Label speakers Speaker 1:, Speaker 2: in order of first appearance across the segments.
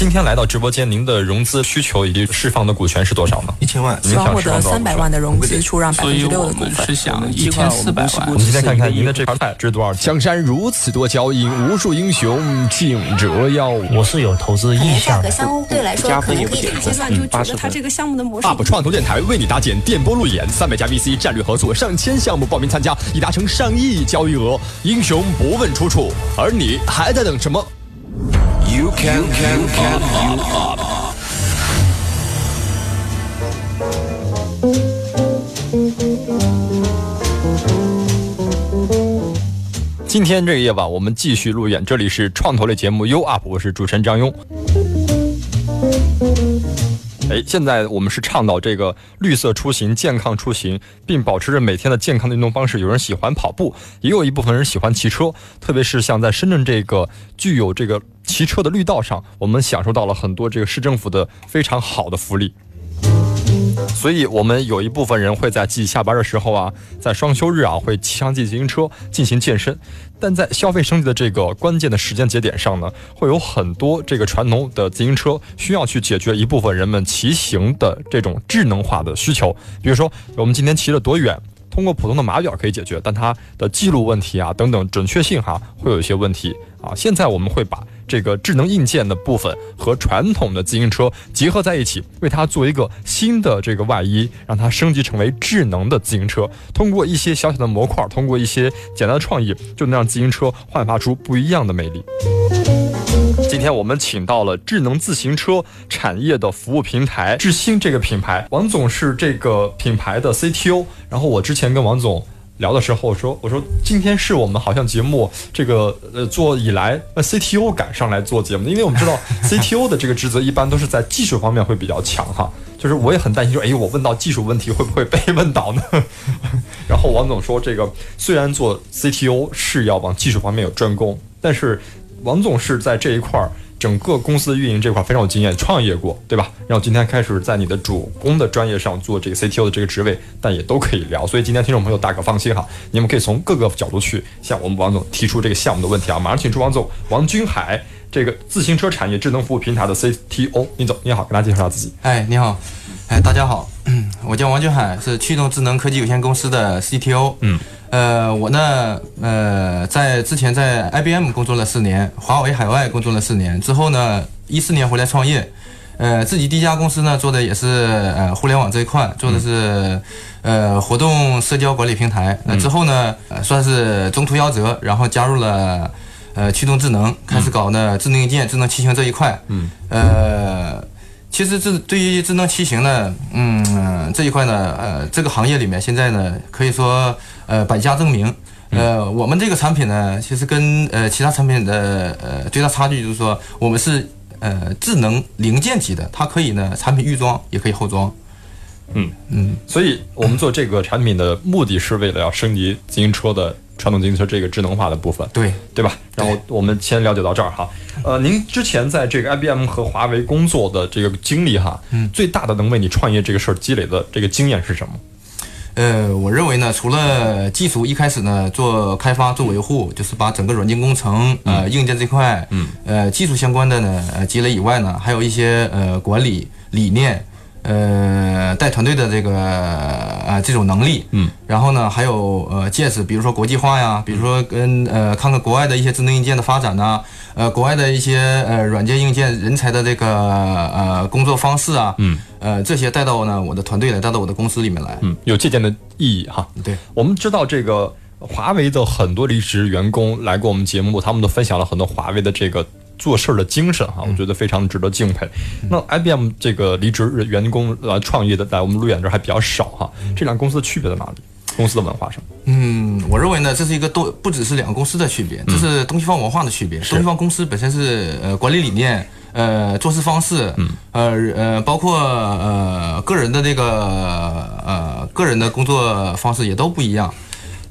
Speaker 1: 今天来到直播间，您的融资需求以及释放的股权是多少呢？
Speaker 2: 一千万，
Speaker 3: 希望获得三百万的融资，出让百分之六的股份。
Speaker 4: 是想一千四百万。
Speaker 1: 我们今天看看您的这盘菜值多少钱？江山如此多娇，引无数英雄竞折腰。
Speaker 2: 我是有投资意向。
Speaker 3: 价格相对来说可能可以
Speaker 5: 阶段就觉得它这个项目的模式。
Speaker 1: UP 创投电台为你搭建电波路演，三百家 VC 战略合作，上千项目报名参加，已达成上亿交易额。英雄不问出处，而你还在等什么？You can can can you up。今天这个夜晚，我们继续路演，这里是创投类节目 You Up，我是主持人张庸。哎，现在我们是倡导这个绿色出行、健康出行，并保持着每天的健康的运动方式。有人喜欢跑步，也有一部分人喜欢骑车。特别是像在深圳这个具有这个骑车的绿道上，我们享受到了很多这个市政府的非常好的福利。所以，我们有一部分人会在自己下班的时候啊，在双休日啊，会骑上自己自行车进行健身。但在消费升级的这个关键的时间节点上呢，会有很多这个传统的自行车需要去解决一部分人们骑行的这种智能化的需求。比如说，我们今天骑了多远，通过普通的码表可以解决，但它的记录问题啊等等准确性哈会有一些问题啊。现在我们会把。这个智能硬件的部分和传统的自行车结合在一起，为它做一个新的这个外衣，让它升级成为智能的自行车。通过一些小小的模块，通过一些简单的创意，就能让自行车焕发出不一样的魅力。今天我们请到了智能自行车产业的服务平台智星这个品牌，王总是这个品牌的 CTO。然后我之前跟王总。聊的时候我说，我说今天是我们好像节目这个呃做以来，那 CTO 赶上来做节目，因为我们知道 CTO 的这个职责一般都是在技术方面会比较强哈，就是我也很担心说，哎，我问到技术问题会不会被问倒呢？然后王总说，这个虽然做 CTO 是要往技术方面有专攻，但是王总是在这一块儿。整个公司运营这块非常有经验，创业过，对吧？然后今天开始在你的主攻的专业上做这个 CTO 的这个职位，但也都可以聊。所以今天听众朋友大可放心哈，你们可以从各个角度去向我们王总提出这个项目的问题啊。马上请出王总王军海，这个自行车产业智能服务平台的 CTO，你走，你好，跟大家介绍下自己。
Speaker 6: 哎，你好，哎，大家好，我叫王军海，是驱动智能科技有限公司的 CTO。嗯。呃，我呢，呃，在之前在 IBM 工作了四年，华为海外工作了四年，之后呢，一四年回来创业，呃，自己第一家公司呢做的也是呃互联网这一块，做的是呃活动社交管理平台。那之后呢，呃算是中途夭折，然后加入了呃驱动智能，开始搞呢智能硬件、智能骑行这一块。嗯。呃，其实这对于智能骑行呢，嗯，这一块呢，呃，这个行业里面现在呢，可以说。呃，百家争鸣。呃，我们这个产品呢，其实跟呃其他产品的呃最大差距就是说，我们是呃智能零件级的，它可以呢产品预装，也可以后装。
Speaker 1: 嗯嗯，所以我们做这个产品的目的是为了要升级自行车的传统自行车这个智能化的部分。
Speaker 6: 对
Speaker 1: 对吧？然后我们先了解到这儿哈。呃，您之前在这个 IBM 和华为工作的这个经历哈，嗯，最大的能为你创业这个事儿积累的这个经验是什么？
Speaker 6: 呃，我认为呢，除了技术一开始呢做开发做维护，就是把整个软件工程呃硬件这块，嗯，呃技术相关的呢呃积累以外呢，还有一些呃管理理念。呃，带团队的这个呃这种能力，嗯，然后呢，还有呃见识，比如说国际化呀，比如说跟呃看看国外的一些智能硬件的发展呐，呃，国外的一些呃软件硬件人才的这个呃工作方式啊，嗯，呃这些带到呢我的团队来，带到我的公司里面来，
Speaker 1: 嗯，有借鉴的意义哈。
Speaker 6: 对，
Speaker 1: 我们知道这个华为的很多离职员工来过我们节目，他们都分享了很多华为的这个。做事儿的精神哈，我觉得非常值得敬佩。那 IBM 这个离职员工来创业的，在我们路演这还比较少哈。这两个公司的区别在哪里？公司的文化上？
Speaker 6: 嗯，我认为呢，这是一个都不只是两个公司的区别，这是东西方文化的区别。东西方公司本身是呃管理理念、呃做事方式，呃呃包括呃个人的这个呃个人的工作方式也都不一样。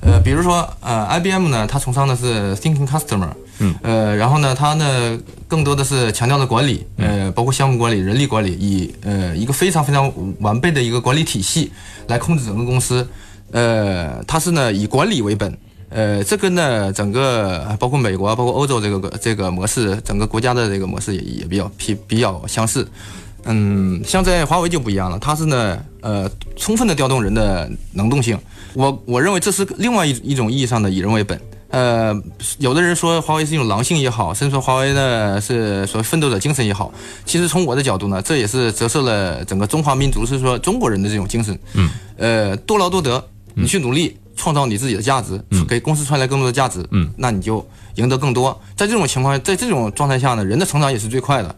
Speaker 6: 呃，比如说呃 IBM 呢，它崇尚的是 Thinking Customer。嗯，呃，然后呢，它呢更多的是强调的管理，呃，包括项目管理、人力管理，以呃一个非常非常完备的一个管理体系来控制整个公司。呃，它是呢以管理为本，呃，这跟呢整个包括美国、包括欧洲这个这个模式，整个国家的这个模式也也比较比比较相似。嗯，像在华为就不一样了，它是呢呃充分的调动人的能动性。我我认为这是另外一一种意义上的以人为本。呃，有的人说华为是一种狼性也好，甚至说华为呢是所谓奋斗者精神也好，其实从我的角度呢，这也是折射了整个中华民族，是说中国人的这种精神。嗯，呃，多劳多得，你去努力创造你自己的价值，给公司创造更多的价值，嗯，那你就赢得更多。在这种情况，在这种状态下呢，人的成长也是最快的。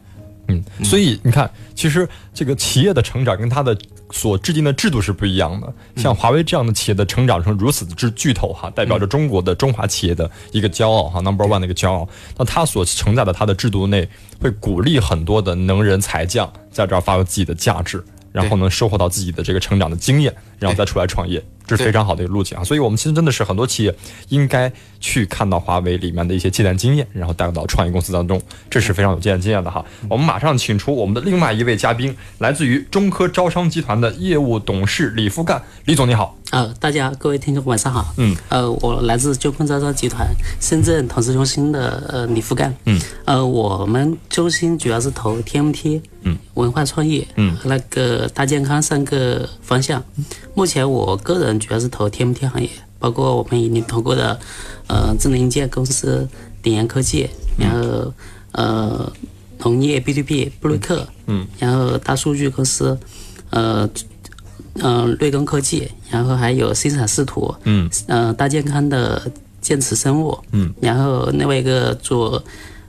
Speaker 1: 嗯，所以你看，其实这个企业的成长跟它的所制定的制度是不一样的。像华为这样的企业的成长成如此之巨头哈，代表着中国的中华企业的一个骄傲哈，number one 的一个骄傲。那它所承载的它的制度内，会鼓励很多的能人才将在这儿发挥自己的价值。然后能收获到自己的这个成长的经验，然后再出来创业，这是非常好的一个路径啊！所以，我们其实真的是很多企业应该去看到华为里面的一些借鉴经验，然后带到创业公司当中，这是非常有借鉴经验的哈。我们马上请出我们的另外一位嘉宾，来自于中科招商集团的业务董事李富干，李总你好。
Speaker 2: 呃，大家各位听众晚上好。嗯，呃，我来自中科招商集团深圳投资中心的呃李福干。嗯，呃，我们中心主要是投 TMT、嗯，文化创意、嗯，和那个大健康三个方向。目前我个人主要是投 TMT 行业，包括我们已经投过的呃智能硬件公司鼎岩科技，然后呃农业 B to B 布瑞克，嗯，然后大数据公司，呃。嗯，瑞东科技，然后还有新产视图，嗯，呃，大健康的健齿生物，嗯，然后另外一个做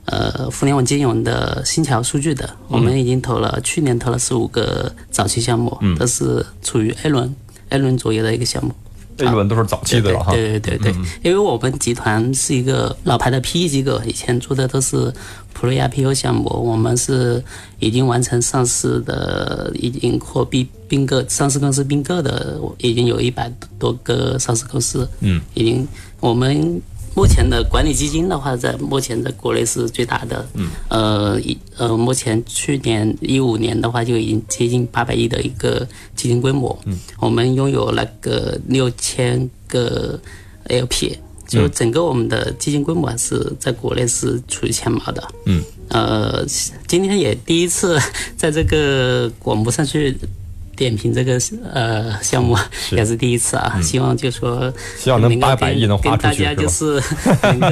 Speaker 2: 呃互联网金融的新桥数据的，我们已经投了，去年投了十五个早期项目，都是处于 A 轮 A 轮左右的一个项目。
Speaker 1: A 轮都是早期的了哈。
Speaker 2: 对对对对，因为我们集团是一个老牌的 PE 机构，以前做的都是。Pre IPO 项目，我们是已经完成上市的，已经或并并购上市公司并购的，已经有一百多个上市公司。嗯，已经我们目前的管理基金的话，在目前在国内是最大的。嗯，呃，一呃，目前去年一五年的话，就已经接近八百亿的一个基金规模。嗯，我们拥有那个六千个 LP。就整个我们的基金规模还是在国内是处于前茅的。嗯，呃，今天也第一次 在这个广播上去点评这个呃项目，也是第一次啊。希望就说
Speaker 1: 希望能八百亿能
Speaker 2: 花出去，大家就是 能够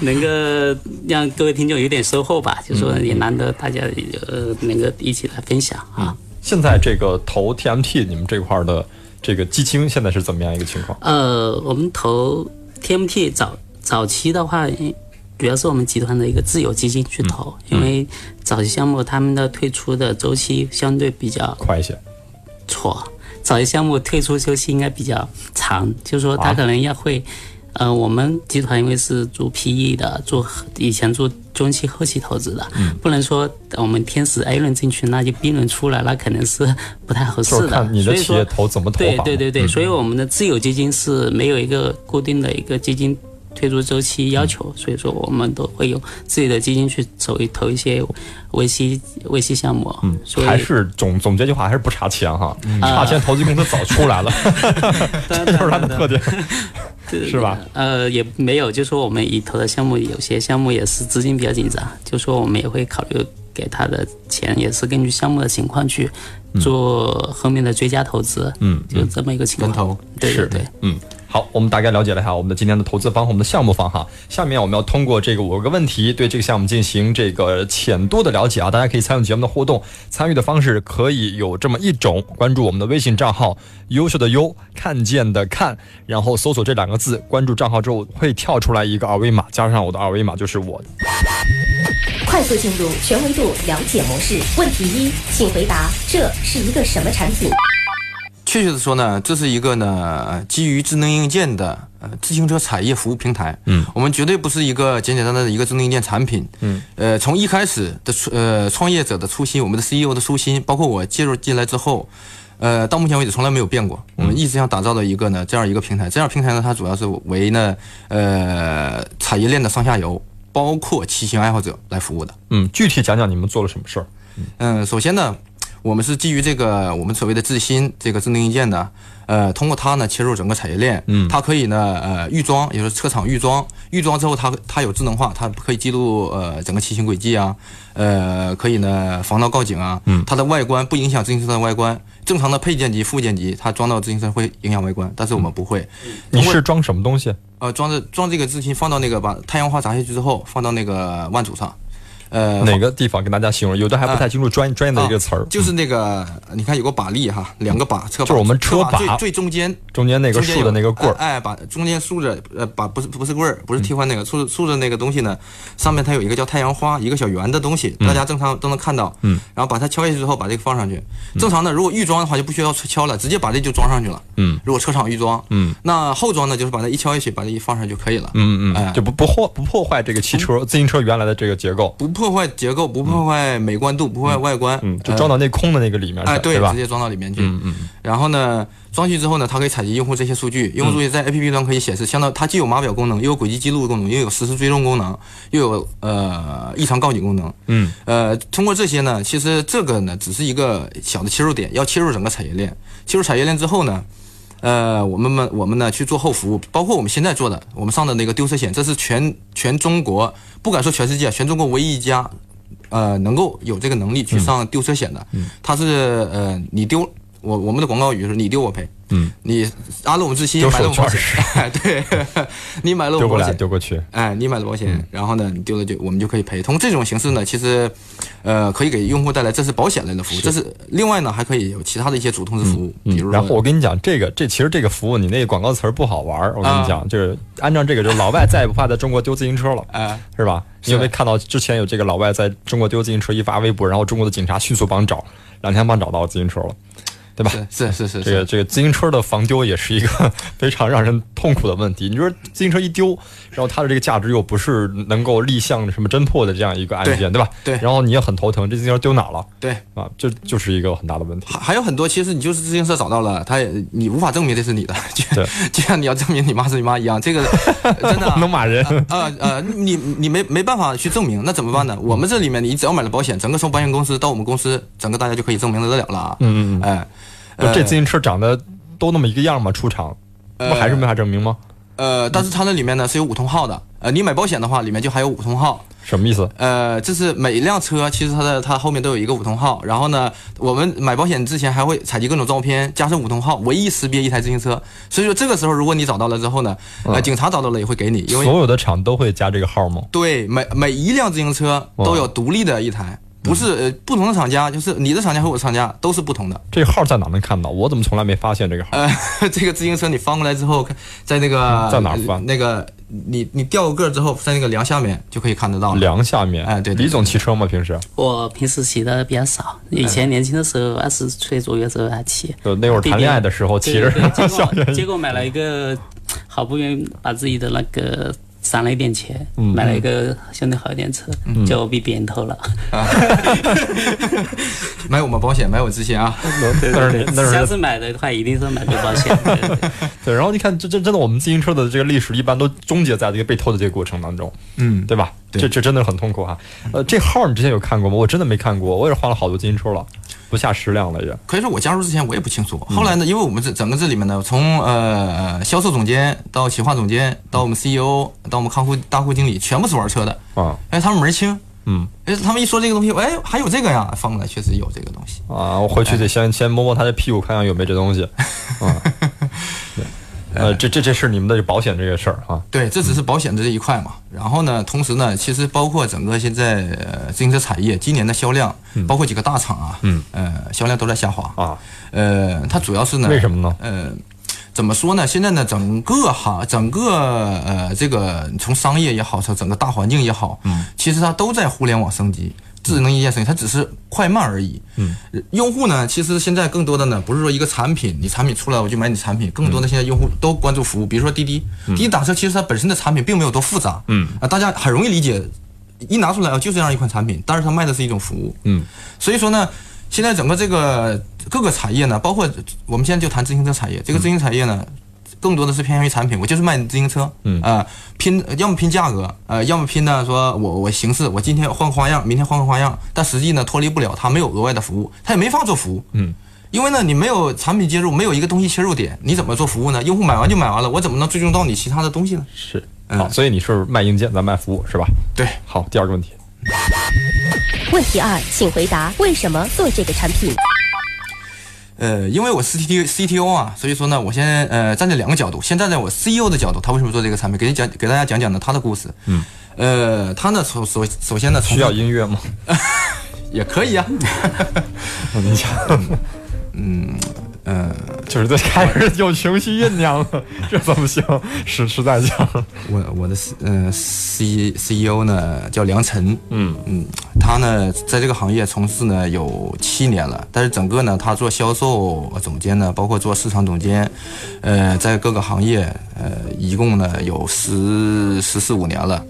Speaker 2: 能够让各位听众有点收获吧。就说也难得大家呃能够一起来分享啊。
Speaker 1: 现在这个投 TMT 你们这块的这个基金现在是怎么样一个情况？
Speaker 2: 呃，我们投。TMT 早早期的话，主要是我们集团的一个自有基金去投，因为早期项目他们的退出的周期相对比较
Speaker 1: 快一些。
Speaker 2: 错，早期项目退出周期应该比较长，就是说他可能要会。呃，我们集团因为是做 PE 的，做以前做中期、后期投资的，不能说我们天使 A 轮进去，那就 B 轮出来，那可能是不太合适的。
Speaker 1: 看你的企业投怎么投
Speaker 2: 对对对对，所以我们的自有基金是没有一个固定的一个基金。退出周期要求，所以说我们都会有自己的基金去投一投一些维 C 维 C 项目。嗯，所以
Speaker 1: 还是总总结句话，还是不差钱哈，嗯差钱投资公司早出来了，这就是它的特点，是吧？
Speaker 2: 呃，也没有，就说我们已投的项目，有些项目也是资金比较紧张，就说我们也会考虑给他的钱，也是根据项目的情况去做后面的追加投资。嗯，就这么一个情况。
Speaker 6: 跟投，
Speaker 2: 对对对，
Speaker 1: 嗯。好，我们大概了解了一下我们的今天的投资方和我们的项目方哈。下面我们要通过这个五个问题，对这个项目进行这个浅度的了解啊。大家可以参与节目的互动，参与的方式可以有这么一种：关注我们的微信账号“优秀的优看见的看”，然后搜索这两个字，关注账号之后会跳出来一个二维码，加上我的二维码就是我。
Speaker 4: 快速进入全维度了解模式。问题一，请回答这是一个什么产品？
Speaker 6: 确切的说呢，这是一个呢基于智能硬件的呃自行车产业服务平台。嗯，我们绝对不是一个简简单单的一个智能硬件产品。嗯，呃，从一开始的呃创业者的初心，我们的 CEO 的初心，包括我介入进来之后，呃，到目前为止从来没有变过。我们一直想打造的一个呢这样一个平台，这样平台呢它主要是为呢呃产业链的上下游，包括骑行爱好者来服务的。
Speaker 1: 嗯，具体讲讲你们做了什么事儿？
Speaker 6: 嗯，首先呢。我们是基于这个我们所谓的智新这个智能硬件的，呃，通过它呢切入整个产业链，嗯，它可以呢呃预装，也就是车厂预装，预装之后它它有智能化，它可以记录呃整个骑行轨迹啊，呃，可以呢防盗告警啊，嗯，它的外观不影响自行车的外观，正常的配件级、附件级，它装到自行车会影响外观，但是我们不会。
Speaker 1: 你是装什么东西？
Speaker 6: 呃，装着装这个自新放到那个把太阳花砸下去之后，放到那个万组上。
Speaker 1: 呃，哪个地方跟大家形容？有的还不太清楚专专业的一个词儿，
Speaker 6: 就是那个，你看有个把力哈，两个把车
Speaker 1: 把，就是我们车把
Speaker 6: 最最中间
Speaker 1: 中间那个竖的那个棍儿，
Speaker 6: 哎，把中间竖着，呃，把不是不是棍儿，不是替换那个竖竖着那个东西呢，上面它有一个叫太阳花，一个小圆的东西，大家正常都能看到，嗯，然后把它敲下去之后，把这个放上去，正常的如果预装的话就不需要敲了，直接把这就装上去了，嗯，如果车厂预装，嗯，那后装呢就是把它一敲下去，把这一放上就可以了，
Speaker 1: 嗯嗯，就不不破不破坏这个汽车自行车原来的这个结构，
Speaker 6: 不破坏结构不。破坏美观度，不破坏外观，
Speaker 1: 嗯，就装到那空的那个里面，
Speaker 6: 哎，对，
Speaker 1: 直
Speaker 6: 接装到里面去，嗯嗯。然后呢，装去之后呢，它可以采集用户这些数据，用户数据在 APP 端可以显示，相当它既有码表功能，又有轨迹记录功能，又有实时追踪功能，又有呃异常告警功能，嗯，呃，通过这些呢，其实这个呢只是一个小的切入点，要切入整个产业链，切入产业链之后呢，呃，我们们我们呢去做后服务，包括我们现在做的，我们上的那个丢车险，这是全全中国，不敢说全世界，全中国唯一一家。呃，能够有这个能力去上丢车险的，它是呃，你丢我我们的广告语是你丢我赔。嗯，你安了我们自信，买了保险，对，你买了保险
Speaker 1: 丢过去，
Speaker 6: 哎，你买了保险，然后呢，你丢了就我们就可以赔。通过这种形式呢，其实，呃，可以给用户带来这是保险类的服务，这是另外呢还可以有其他的一些主通知服务，比如
Speaker 1: 然后我跟你讲，这个这其实这个服务你那个广告词儿不好玩儿，我跟你讲，就是按照这个，就是老外再也不怕在中国丢自行车了，哎，是吧？你有没有看到之前有这个老外在中国丢自行车一发微博，然后中国的警察迅速帮找，两天帮找到自行车了。对吧？
Speaker 6: 是是是，
Speaker 1: 这个这个自行车的防丢也是一个 非常让人痛苦的问题。你说自行车一丢，然后它的这个价值又不是能够立项什么侦破的这样一个案件，对吧？
Speaker 6: 对。
Speaker 1: 然后你也很头疼，这自行车丢哪了？
Speaker 6: 对
Speaker 1: 啊，这就是一个很大的问题。
Speaker 6: 还还有很多，其实你就是自行车找到了，他也你无法证明这是你的，就就像你要证明你妈是你妈一样，这个 真的
Speaker 1: 能骂人
Speaker 6: 呃呃，你你没没办法去证明，那怎么办呢？我们这里面你只要买了保险，整个从保险公司到我们公司，整个大家就可以证明得了了。嗯嗯嗯，哎。
Speaker 1: 这自行车长得都那么一个样吗？出厂不还是没法证明吗？
Speaker 6: 呃，但是它那里面呢是有五通号的。呃，你买保险的话，里面就还有五通号。
Speaker 1: 什么意思？
Speaker 6: 呃，这是每一辆车其实它的它后面都有一个五通号。然后呢，我们买保险之前还会采集各种照片，加上五通号，唯一识别一台自行车。所以说这个时候，如果你找到了之后呢，呃，警察找到了也会给你。因为
Speaker 1: 所有的厂都会加这个号吗？
Speaker 6: 对，每每一辆自行车都有独立的一台。不是呃，不同的厂家，就是你的厂家和我的厂家都是不同的。
Speaker 1: 这号在哪能看到？我怎么从来没发现这个号？呃，
Speaker 6: 这个自行车你翻过来之后，在那个
Speaker 1: 在哪翻？
Speaker 6: 那个你你掉个之后，在那个梁下面就可以看得到。
Speaker 1: 梁下面？
Speaker 6: 哎，对。
Speaker 1: 李总骑车吗？平时？
Speaker 2: 我平时骑的比较少，以前年轻的时候二十岁左右的时候还骑。
Speaker 1: 就那会儿谈恋爱的时候骑着。
Speaker 2: 结果结果买了一个，好不容易把自己的那个。省了一点钱，买了一个相对好一点车，就被别人偷了。
Speaker 6: 买我们保险，买我之前啊。
Speaker 1: 那是那是
Speaker 2: 下次买的话，一定是买对保险。
Speaker 1: 对，然后你看，这这真的，我们自行车的这个历史一般都终结在这个被偷的这个过程当中。嗯，对吧？这这真的很痛苦哈。呃，这号你之前有看过吗？我真的没看过，我也是换了好多自行车了。不下十辆了也。
Speaker 6: 可以说我加入之前我也不清楚，后来呢，因为我们这整个这里面呢，从呃销售总监到企划总监，到我们 CEO，到我们客户大户经理，全部是玩车的啊。哎，他们门清，嗯，哎，他们一说这个东西，哎，还有这个呀，放过来确实有这个东西
Speaker 1: 啊。我回去得先先摸摸他的屁股，看看有没有这东西啊。呃，这这这是你们的保险这个事儿啊？
Speaker 6: 对，这只是保险的这一块嘛。然后呢，同时呢，其实包括整个现在呃自行车产业今年的销量，包括几个大厂啊，嗯，呃，销量都在下滑啊。呃，它主要是呢，
Speaker 1: 为什么呢？
Speaker 6: 呃，怎么说呢？现在呢，整个哈，整个呃，这个从商业也好，从整个大环境也好，嗯，其实它都在互联网升级。智能硬件升级，它只是快慢而已。嗯，用户呢，其实现在更多的呢，不是说一个产品，你产品出来我就买你产品，更多的现在用户都关注服务。比如说滴滴，滴滴打车，其实它本身的产品并没有多复杂。嗯啊，大家很容易理解，一拿出来啊，就这样一款产品，但是它卖的是一种服务。嗯，所以说呢，现在整个这个各个产业呢，包括我们现在就谈自行车产业，这个自行车产业呢。更多的是偏向于产品，我就是卖自行车，嗯啊，拼要么拼价格，呃，要么拼呢说我我形式，我今天换个花样，明天换个花样，但实际呢脱离不了它没有额外的服务，它也没法做服务，嗯，因为呢你没有产品接入，没有一个东西切入点，你怎么做服务呢？用户买完就买完了，我怎么能追踪到你其他的东西呢？
Speaker 1: 是，好，所以你是卖硬件，咱卖服务是吧？
Speaker 6: 对，
Speaker 1: 好，第二个问题。
Speaker 4: 问题二，请回答为什么做这个产品？
Speaker 6: 呃，因为我是 C T C T O 啊，所以说呢，我先呃站在两个角度，先站在我 C E O 的角度，他为什么做这个产品？给你讲，给大家讲讲呢他的故事。嗯，呃，他呢首首首先呢，
Speaker 1: 需要音乐吗？
Speaker 6: 也可以啊。
Speaker 1: 我跟你讲，嗯。嗯，就是在开始有情绪酝酿了，这怎么行？实实在讲，
Speaker 6: 我我的嗯 C C E O 呢叫梁晨，嗯嗯，他呢在这个行业从事呢有七年了，但是整个呢他做销售总监呢，包括做市场总监，呃，在各个行业呃一共呢有十十四五年了，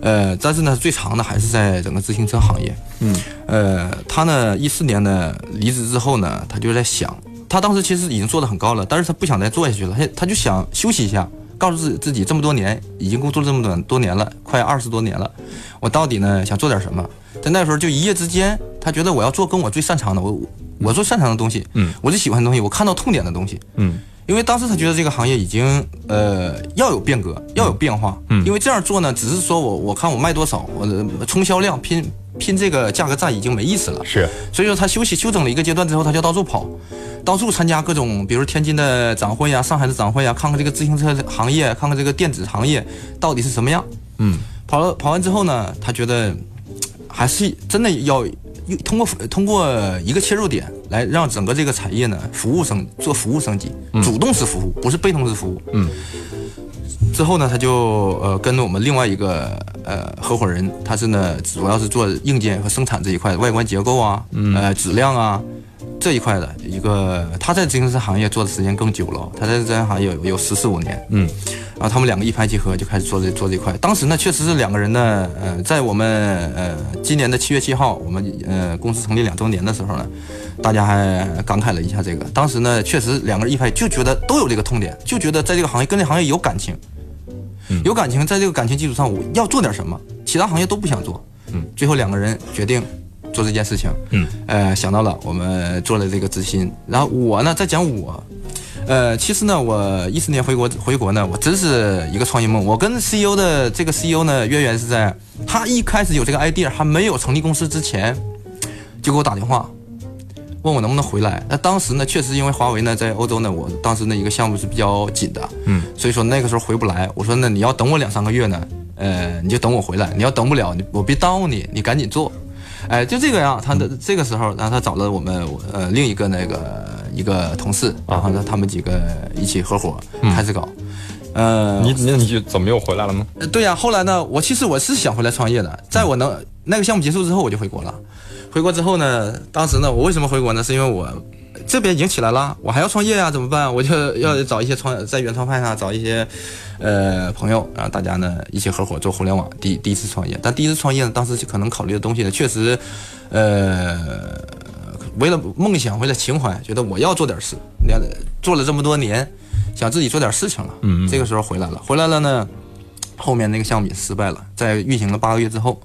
Speaker 6: 呃，但是呢最长的还是在整个自行车行业，嗯，呃，他呢一四年呢离职之后呢，他就在想。他当时其实已经做得很高了，但是他不想再做下去了，他他就想休息一下，告诉自己自己这么多年已经工作了这么短多年了，快二十多年了，我到底呢想做点什么？在那时候就一夜之间，他觉得我要做跟我最擅长的，我我做擅长的东西，嗯，我最喜欢的东西，我看到痛点的东西，嗯，因为当时他觉得这个行业已经呃要有变革，要有变化，嗯，因为这样做呢，只是说我我看我卖多少，我的冲销量拼。拼这个价格战已经没意思了，
Speaker 1: 是，
Speaker 6: 所以说他休息休整了一个阶段之后，他就到处跑，到处参加各种，比如天津的展会呀、上海的展会呀，看看这个自行车行业，看看这个电子行业到底是什么样。嗯，跑了跑完之后呢，他觉得还是真的要通过通过一个切入点来让整个这个产业呢服务升做服务升级，主动式服务不是被动式服务。嗯。之后呢，他就呃跟着我们另外一个呃合伙人，他是呢主要是做硬件和生产这一块，外观结构啊，呃质量啊这一块的一个，他在自行车行业做的时间更久了，他在这行行业有有十四五年，嗯，然后他们两个一拍即合，就开始做这做这一块。当时呢，确实是两个人呢，呃，在我们呃今年的七月七号，我们呃公司成立两周年的时候呢，大家还感慨了一下这个。当时呢，确实两个人一拍就觉得都有这个痛点，就觉得在这个行业跟这行业有感情。有感情，在这个感情基础上，我要做点什么，其他行业都不想做。嗯，最后两个人决定做这件事情。嗯，呃，想到了，我们做了这个知心。然后我呢，在讲我，呃，其实呢，我一四年回国回国呢，我真是一个创业梦。我跟 CEO 的这个 CEO 呢，渊源是在他一开始有这个 idea 还没有成立公司之前，就给我打电话。问我能不能回来？那当时呢，确实因为华为呢在欧洲呢，我当时那一个项目是比较紧的，嗯，所以说那个时候回不来。我说那你要等我两三个月呢，呃，你就等我回来。你要等不了，你我别耽误你，你赶紧做。哎，就这个样。他的这个时候，然后他找了我们呃另一个那个一个同事，然后呢他们几个一起合伙开始搞。
Speaker 1: 呃，你你你就怎么又回来了呢？
Speaker 6: 对呀，后来呢，我其实我是想回来创业的，在我能那个项目结束之后，我就回国了。回国之后呢，当时呢，我为什么回国呢？是因为我这边已经起来了，我还要创业呀，怎么办？我就要找一些创在原创派上找一些呃朋友，然后大家呢一起合伙做互联网。第第一次创业，但第一次创业呢，当时可能考虑的东西呢，确实呃为了梦想，为了情怀，觉得我要做点事。你看做了这么多年，想自己做点事情了。嗯嗯。这个时候回来了，回来了呢，后面那个项目也失败了，在运行了八个月之后。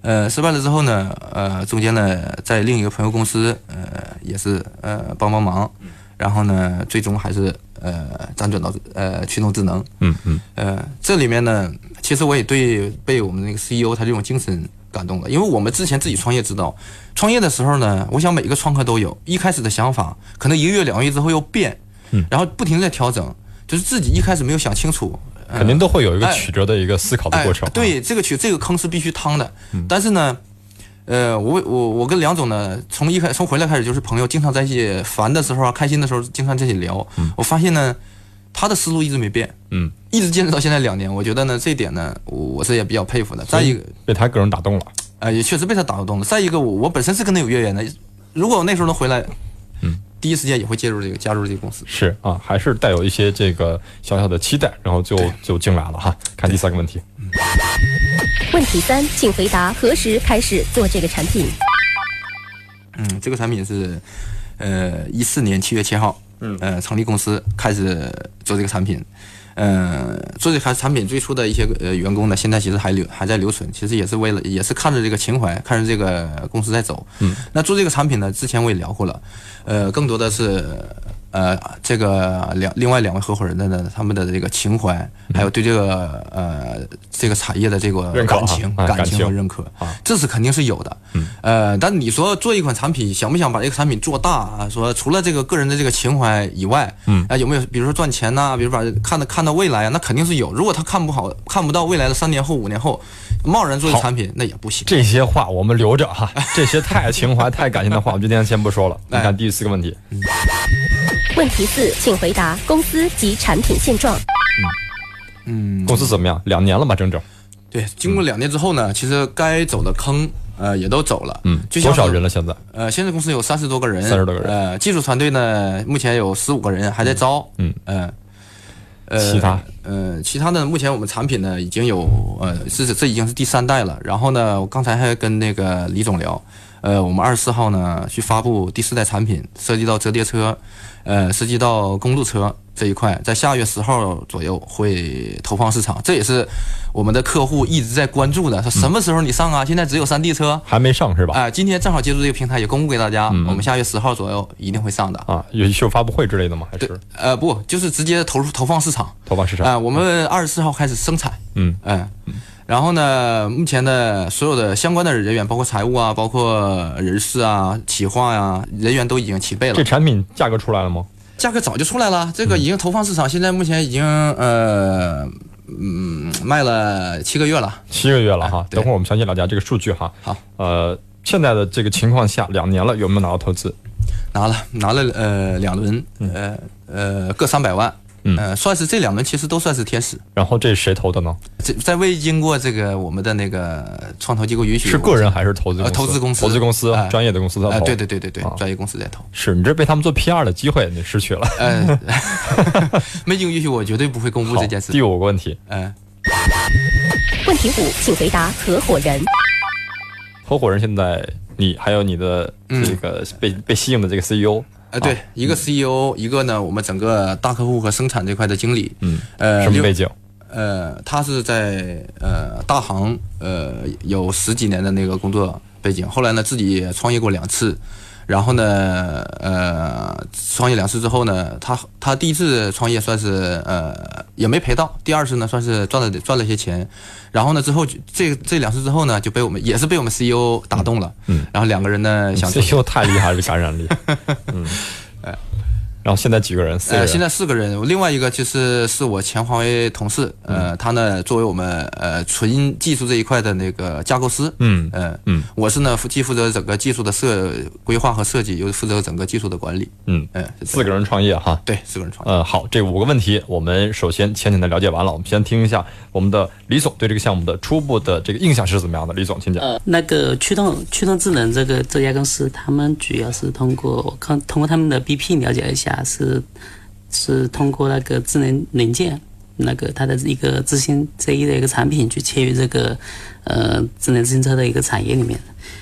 Speaker 6: 呃，失败了之后呢，呃，中间呢，在另一个朋友公司，呃，也是呃帮帮忙，然后呢，最终还是呃辗转到呃驱动智能，嗯嗯，呃，这里面呢，其实我也对被我们那个 CEO 他这种精神感动了，因为我们之前自己创业知道，创业的时候呢，我想每个创客都有。一开始的想法，可能一个月两个月之后又变，嗯，然后不停在调整，就是自己一开始没有想清楚。
Speaker 1: 肯定都会有一个曲折的一个思考的过程。
Speaker 6: 对，这个曲这个坑是必须趟的。但是呢，呃，我我我跟梁总呢，从一开从回来开始就是朋友，经常在一起烦的时候啊，开心的时候经常在一起聊。我发现呢，他的思路一直没变，嗯，一直坚持到现在两年。我觉得呢，这一点呢，我是也比较佩服的。再一个，
Speaker 1: 被他个人打动了。
Speaker 6: 呃，也确实被他打动了。再一个，我我本身是跟他有渊源的。如果我那时候能回来，嗯。第一时间也会介入这个加入这个公司，
Speaker 1: 是啊，还是带有一些这个小小的期待，然后就就进来了哈。看第三个问题。
Speaker 4: 问题三，请回答何时开始做这个产品？
Speaker 6: 嗯，这个产品是呃一四年七月七号，嗯，呃成立公司开始做这个产品。嗯，做这款产品最初的一些呃员工呢，现在其实还留还在留存，其实也是为了也是看着这个情怀，看着这个公司在走。嗯，那做这个产品呢，之前我也聊过了，呃，更多的是。呃，这个两另外两位合伙人的呢，他们的这个情怀，还有对这个呃这个产业的这个感情、感情和认可，这是肯定是有的。呃，但你说做一款产品，想不想把这个产品做大啊？说除了这个个人的这个情怀以外，嗯，啊有没有比如说赚钱呐？比如把看到看到未来啊？那肯定是有。如果他看不好，看不到未来的三年后、五年后，贸然做产品，那也不行。
Speaker 1: 这些话我们留着哈，这些太情怀、太感情的话，我们今天先不说了。你看第四个问题。
Speaker 4: 问题四，请回答公司及产品现状。
Speaker 1: 嗯，公司怎么样？两年了吧，整整。
Speaker 6: 对，经过两年之后呢，其实该走的坑，呃，也都走了。
Speaker 1: 嗯，多少人了？现在？
Speaker 6: 呃，现在公司有三十多个人。
Speaker 1: 三十多个人。
Speaker 6: 呃，技术团队呢，目前有十五个人，还在招。嗯嗯。
Speaker 1: 呃，其他？
Speaker 6: 呃，其他的，目前我们产品呢，已经有呃，是这已经是第三代了。然后呢，我刚才还跟那个李总聊，呃，我们二十四号呢，去发布第四代产品，涉及到折叠车。呃，涉及到公路车这一块，在下月十号左右会投放市场，这也是我们的客户一直在关注的。说什么时候你上啊？现在只有山地车
Speaker 1: 还没上是吧？
Speaker 6: 哎，今天正好借助这个平台，也公布给大家，我们下月十号左右一定会上的
Speaker 1: 啊。有秀发布会之类的吗？还是？
Speaker 6: 呃，不，就是直接投入投放市场。
Speaker 1: 投放市场
Speaker 6: 啊，我们二十四号开始生产。嗯嗯。然后呢，目前的所有的相关的人员，包括财务啊，包括人事啊、企划呀，人员都已经齐备了。
Speaker 1: 这产品价格出来了吗？
Speaker 6: 价格早就出来了，这个已经投放市场，现在目前已经呃嗯卖了七个月了。
Speaker 1: 七个月了哈，等会儿我们详细了解这个数据哈。
Speaker 6: 好，
Speaker 1: 呃，现在的这个情况下，两年了，有没有拿到投资？
Speaker 6: 拿了，拿了呃两轮，呃呃各三百万。嗯，算是这两轮其实都算是天使。
Speaker 1: 然后这是谁投的呢？
Speaker 6: 这在未经过这个我们的那个创投机构允许，
Speaker 1: 是个人还是投资？
Speaker 6: 投资公司，
Speaker 1: 投资公司，专业的公司在投。
Speaker 6: 对对对对对，专业公司在投。
Speaker 1: 是你这被他们做 PR 的机会你失去了。嗯，
Speaker 6: 没经允许我绝对不会公布这件事。
Speaker 1: 第五个问题，嗯，
Speaker 4: 问题五，请回答合伙人。
Speaker 1: 合伙人现在你还有你的这个被被吸引的这个 CEO。
Speaker 6: 呃，对，一个 CEO，一个呢，我们整个大客户和生产这块的经理，嗯，呃，
Speaker 1: 什么背景？
Speaker 6: 呃，他是在呃大行，呃，有十几年的那个工作背景，后来呢，自己创业过两次。然后呢，呃，创业两次之后呢，他他第一次创业算是呃也没赔到，第二次呢算是赚了赚了些钱，然后呢之后这这两次之后呢就被我们也是被我们 CEO 打动了，嗯，然后两个人呢想
Speaker 1: CEO 太厉害了，感染力，嗯，哎。然后现在几个人？呃，
Speaker 6: 现在四个人。另外一个其实是我前华为同事，呃，他呢作为我们呃纯技术这一块的那个架构师，嗯嗯嗯，我是呢既负责整个技术的设规划和设计，又负责整个技术的管理。嗯
Speaker 1: 嗯，四个人创业哈？
Speaker 6: 对，四个人创业。
Speaker 1: 嗯，好，这五个问题我们首先浅浅的了解完了，我们先听一下我们的李总对这个项目的初步的这个印象是怎么样的？李总，请讲。
Speaker 2: 呃，那个驱动驱动智能这个这家公司，他们主要是通过我看通过他们的 BP 了解一下。是是通过那个智能零件，那个它的一个自行这一的一个产品去切入这个呃智能自行车的一个产业里面。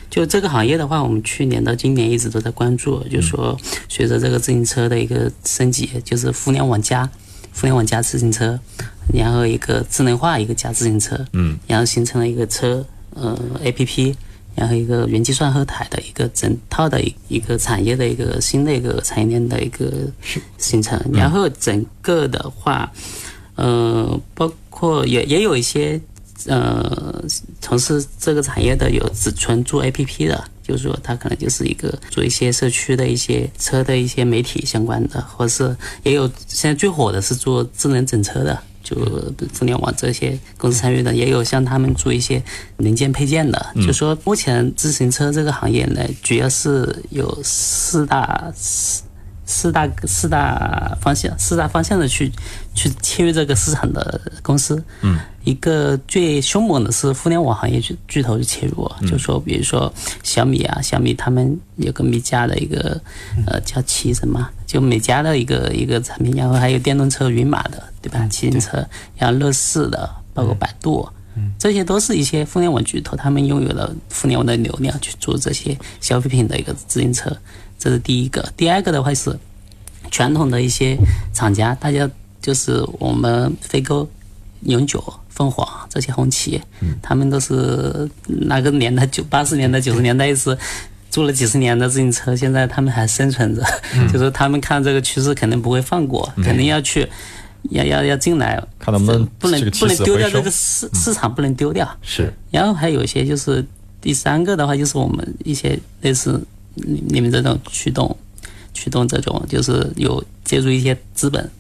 Speaker 2: 就这个行业的话，我们去年到今年一直都在关注，就是说随着这个自行车的一个升级，就是互联网加互联网加自行车，然后一个智能化一个加自行车，嗯，然后形成了一个车呃 APP。然后一个云计算后台的一个整套的一一个产业的一个新的一个产业链的一个形成，然后整个的话，呃，包括也也有一些呃从事这个产业的有只纯做 A P P 的，就是说他可能就是一个做一些社区的一些车的一些媒体相关的，或是也有现在最火的是做智能整车的。就互联网这些公司参与的，也有像他们做一些零件配件的。就说目前自行车这个行业呢，主要是有四大四四大四大方向，四大方向的去去切入这个市场的公司。嗯，一个最凶猛的是互联网行业巨巨头去切入，就说比如说小米啊，小米他们有个米家的一个呃叫骑什么，就美家的一个一个产品，然后还有电动车云马的。对吧？骑行车，然后乐视的，包括百度，这些都是一些互联网巨头，他们拥有了互联网的流量去做这些消费品的一个自行车，这是第一个。第二个的话是，传统的一些厂家，大家就是我们飞鸽、永久、凤凰这些红旗，他们都是那个年代九八十年代、九十年代是做了几十年的自行车，现在他们还生存着，就是他们看这个趋势肯定不会放过，肯定要去。要要要进来，
Speaker 1: 看能不能
Speaker 2: 不能不能丢掉这个市市场，不能丢掉。
Speaker 1: 是。
Speaker 2: 然后还有一些就是第三个的话，就是我们一些类似你你们这种驱动驱动这种，就是有借助一些资本，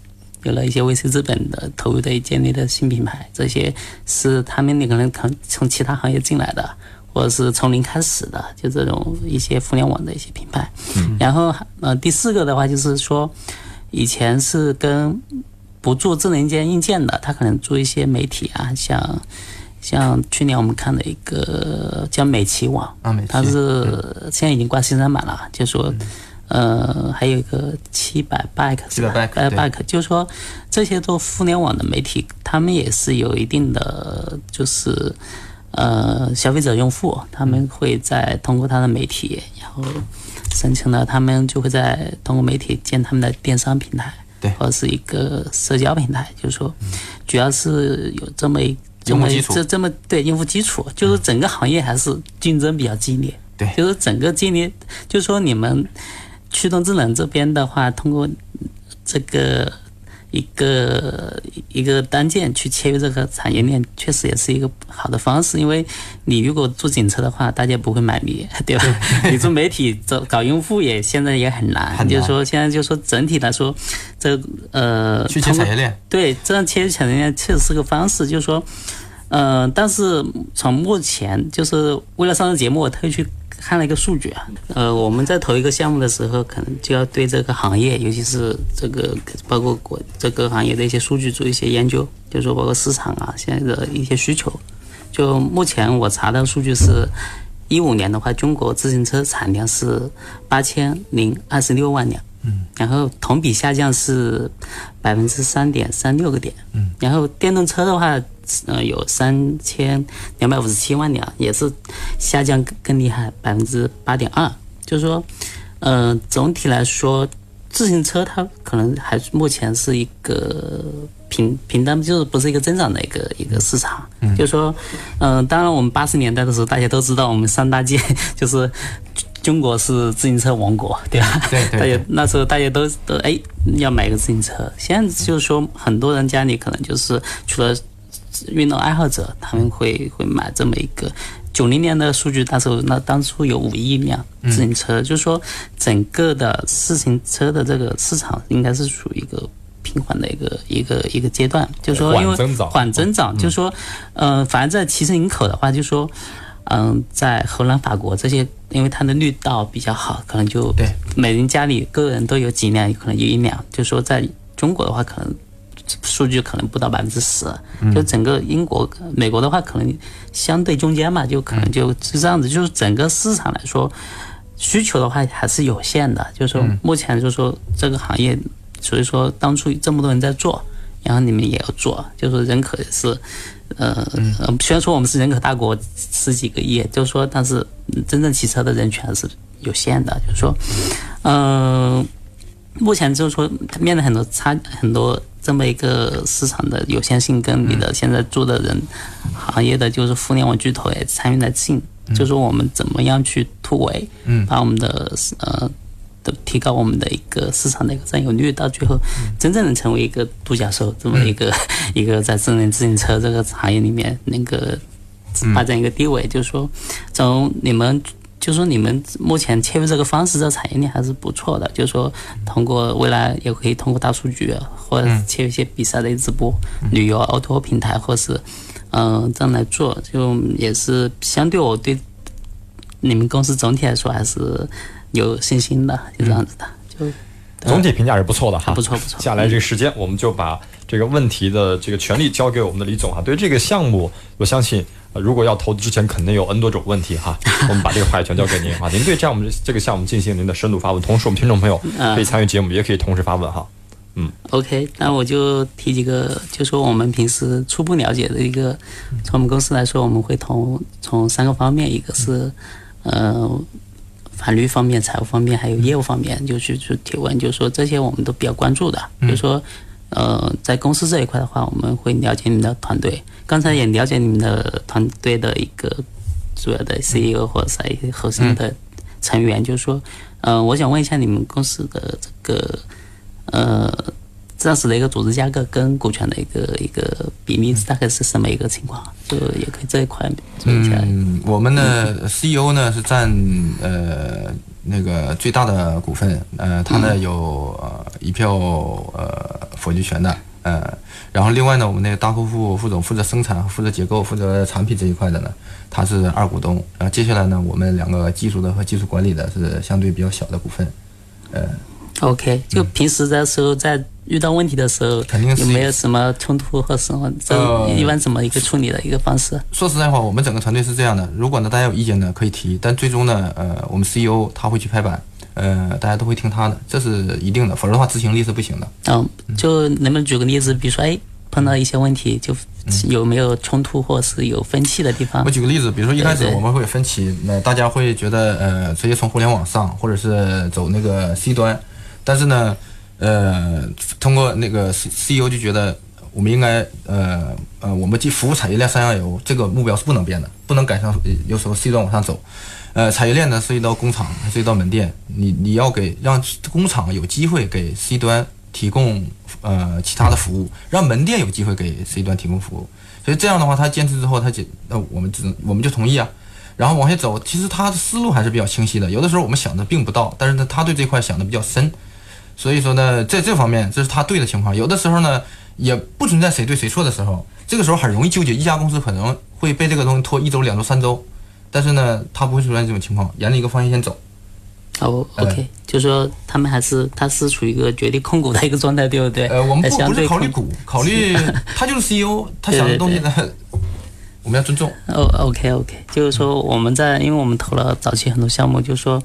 Speaker 2: 有了一些 VC 资本的投入的建立的新品牌，这些是他们那可能从从其他行业进来的，或者是从零开始的，就这种一些互联网的一些品牌。嗯。然后呃，第四个的话就是说，以前是跟不做智能硬件硬件的，他可能做一些媒体啊，像像去年我们看的一个叫美奇网，
Speaker 6: 啊，
Speaker 2: 它是现在已经挂新三板了，就说呃还有一个七百 back，
Speaker 6: 七百 bike，
Speaker 2: 就是说这些做互联网的媒体，他们也是有一定的就是呃消费者用户，他们会在通过他的媒体，然后申请了，他们就会在通过媒体建他们的电商平台。或者是一个社交平台，就是说，主要是有这么一这么这这么对用户基础，就是整个行业还是竞争比较激烈。
Speaker 6: 对，
Speaker 2: 就是整个今年，就是说你们驱动智能这边的话，通过这个。一个一个单件去切入这个产业链，确实也是一个好的方式。因为你如果做警车的话，大家不会买你，对吧？你做媒体做搞用户也现在也很难。就是说，现在就是说整体来说，这呃，
Speaker 6: 去切产业链，
Speaker 2: 对，这样切产业链确实是个方式。就是说，嗯，但是从目前，就是为了上这节目，我特意去。看了一个数据啊，呃，我们在投一个项目的时候，可能就要对这个行业，尤其是这个包括国这个行业的一些数据做一些研究，就是说包括市场啊，现在的一些需求。就目前我查到数据是，一五年的话，中国自行车产量是八千零二十六万辆，嗯，然后同比下降是百分之三点三六个点，嗯，然后电动车的话。呃，有三千两百五十七万辆，也是下降更更厉害，百分之八点二。就是说，呃，总体来说，自行车它可能还目前是一个平平淡，就是不是一个增长的一个一个市场。就是说，嗯，当然我们八十年代的时候，大家都知道我们三大件 就是中国是自行车王国，对吧？
Speaker 6: 对对。大
Speaker 2: 家那时候大家都都哎要买个自行车，现在就是说很多人家里可能就是除了运动爱好者他们会会买这么一个九零年的数据，那时候那当初有五亿辆自行车，就是说整个的自行车的这个市场应该是属于一个平缓的一个一个一个阶段，就是说因为缓增长，就是说嗯，反正在骑乘营口的话，就是说嗯，在荷兰、法国这些，因为它的绿道比较好，可能就
Speaker 6: 对。
Speaker 2: 每人家里个人都有几辆，可能有一辆，就是说在中国的话，可能。数据可能不到百分之十，就整个英国、美国的话，可能相对中间嘛，就可能就是这样子。就是整个市场来说，需求的话还是有限的。就是说，目前就是说这个行业，所以说当初这么多人在做，然后你们也要做，就是人口也是，呃，虽然说我们是人口大国，十几个亿，就是说，但是真正骑车的人群还是有限的。就是说，嗯，目前就是说面临很多差很多。这么一个市场的有限性，跟你的现在做的人行业的就是互联网巨头也参与在进，就是我们怎么样去突围，嗯，把我们的呃的提高我们的一个市场的一个占有率，到最后真正能成为一个独角兽，这么一个 一个在智能自行车这个行业里面那个发展一个地位，就是说从你们。就说，你们目前切入这个方式，这产业链还是不错的。就是说，通过未来也可以通过大数据，或者切入一些比赛的直播、旅游、奥拓平台，或是嗯这样来做，就也是相对我对你们公司总体来说还是有信心的，就这样子的。就
Speaker 1: 总体评价是不错的哈，
Speaker 2: 不错不错。
Speaker 1: 接下来这个时间，我们就把这个问题的这个权利交给我们的李总哈。对这个项目，我相信。如果要投资之前，肯定有 N 多种问题哈。我们把这个话语权交给您哈，您对这样我们这个项目进行您的深度发问，同时我们听众朋友可以参与节目，也可以同时发问哈。嗯
Speaker 2: ，OK，那我就提几个，就说我们平时初步了解的一个，从我们公司来说，我们会从从三个方面，一个是呃法律方面、财务方面，还有业务方面，就去去提问，就是说这些我们都比较关注的。比如说，呃，在公司这一块的话，我们会了解你们的团队。刚才也了解你们的团队的一个主要的 CEO 或者是核心的成员，就是说，呃，我想问一下你们公司的这个，呃。暂时的一个组织架构跟股权的一个一个比例大概是什么一个情况？就也可以这一块做一下。
Speaker 6: 嗯，我们的 CEO 呢是占呃那个最大的股份，呃，他呢有呃一票呃否决权的，呃，然后另外呢，我们那个大客户副总负责生产、负责结构、负责产品这一块的呢，他是二股东。然后接下来呢，我们两个技术的和技术管理的是相对比较小的股份，呃。
Speaker 2: OK，就平时的时候在。遇到问题的时候，
Speaker 6: 肯定
Speaker 2: 有没有什么冲突或什么？这一般怎么一个处理的一个方式？
Speaker 6: 说实在话，我们整个团队是这样的：如果呢大家有意见呢，可以提，但最终呢，呃，我们 CEO 他会去拍板，呃，大家都会听他的，这是一定的，否则的话执行力是不行的。
Speaker 2: 嗯，就能不能举个例子？比如说，哎，碰到一些问题，就有没有冲突或是有分歧的地方？
Speaker 6: 我举个例子，比如说一开始我们会有分歧，那大家会觉得，呃，直接从互联网上，或者是走那个 C 端，但是呢。呃，通过那个 C C E O 就觉得我们应该呃呃，我们既服务产业链上下游这个目标是不能变的，不能改成有时候 C 端往上走。呃，产业链呢涉及到工厂，涉及到门店，你你要给让工厂有机会给 C 端提供呃其他的服务，让门店有机会给 C 端提供服务。所以这样的话，他坚持之后，他就那我们只能我们就同意啊。然后往下走，其实他的思路还是比较清晰的。有的时候我们想的并不到，但是呢，他对这块想的比较深。所以说呢，在这方面这是他对的情况。有的时候呢，也不存在谁对谁错的时候。这个时候很容易纠结，一家公司可能会被这个东西拖一周、两周、三周，但是呢，他不会出现这种情况，沿着一个方向先走。
Speaker 2: 哦，OK，就说他们还是他是处于一个绝对控股的一个状态，对不对？
Speaker 6: 呃，我们不不是考虑股，考虑 他就是 CEO，他想的东西呢，我们要尊重。
Speaker 2: 哦，OK，OK，就是说我们在，因为我们投了早期很多项目，就是说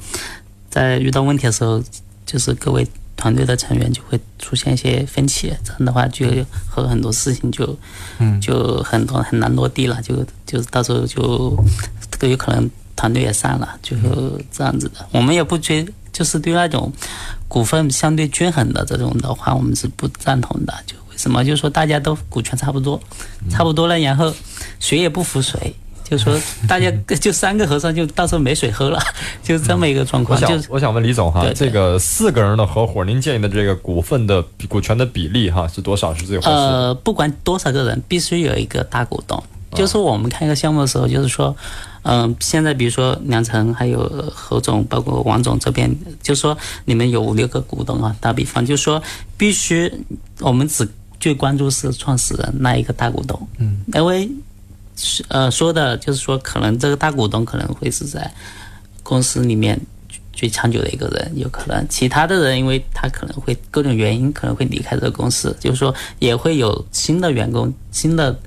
Speaker 2: 在遇到问题的时候，就是各位。团队的成员就会出现一些分歧，这样的话就和很多事情就，嗯，就很多很难落地了，就就是到时候就都有可能团队也散了，就这样子的。我们也不追，就是对那种股份相对均衡的这种的话，我们是不赞同的。就为什么？就是说大家都股权差不多，差不多了，然后谁也不服谁。就说 大家就三个和尚就到时候没水喝了，就这么一个状况。
Speaker 1: 我想我想问李总哈，这个四个人的合伙，您建议的这个股份的股权的比例哈是多少是最合适？
Speaker 2: 呃，不管多少个人，必须有一个大股东。就是我们看一个项目的时候，就是说，嗯，现在比如说梁晨还有何总，包括王总这边，就说你们有五六个股东啊，打比方，就说必须我们只最关注是创始人那一个大股东，嗯，因为。是呃，说的就是说，可能这个大股东可能会是在公司里面最长久的一个人，有可能其他的人，因为他可能会各种原因可能会离开这个公司，就是说也会有新的员工、新的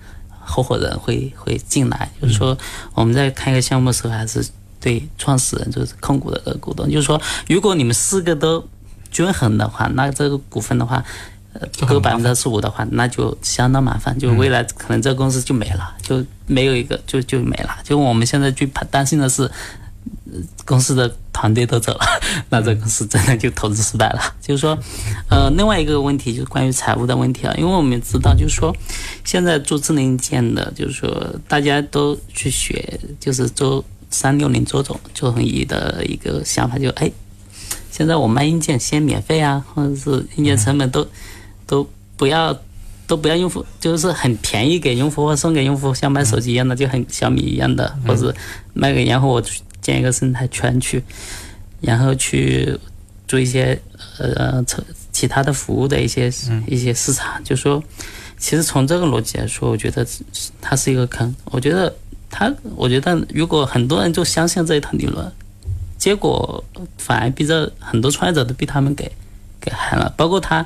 Speaker 2: 合伙人会会进来。就是说，我们在看一个项目的时候，还是对创始人就是控股的这个股东，就是说，如果你们四个都均衡的话，那这个股份的话。各百分之十五的话，那就相当麻烦，就未来可能这个公司就没了，就没有一个就就没了。就我们现在最怕担心的是，公司的团队都走了，那这公司真的就投资失败了。就是说，呃，另外一个问题就是关于财务的问题啊，因为我们知道，就是说，现在做智能硬件的，就是说大家都去学，就是做三六零周总就很易的一个想法，就哎，现在我卖硬件先免费啊，或者是硬件成本都。都不要，都不要用户，就是很便宜给用户或送给用户，像卖手机一样的，就很小米一样的，或者卖给，然后我建一个生态圈去，然后去做一些呃其他的服务的一些一些市场。就说，其实从这个逻辑来说，我觉得它是一个坑。我觉得它，我觉得如果很多人就相信这一套理论，结果反而逼着很多创业者都被他们给给害了，包括他。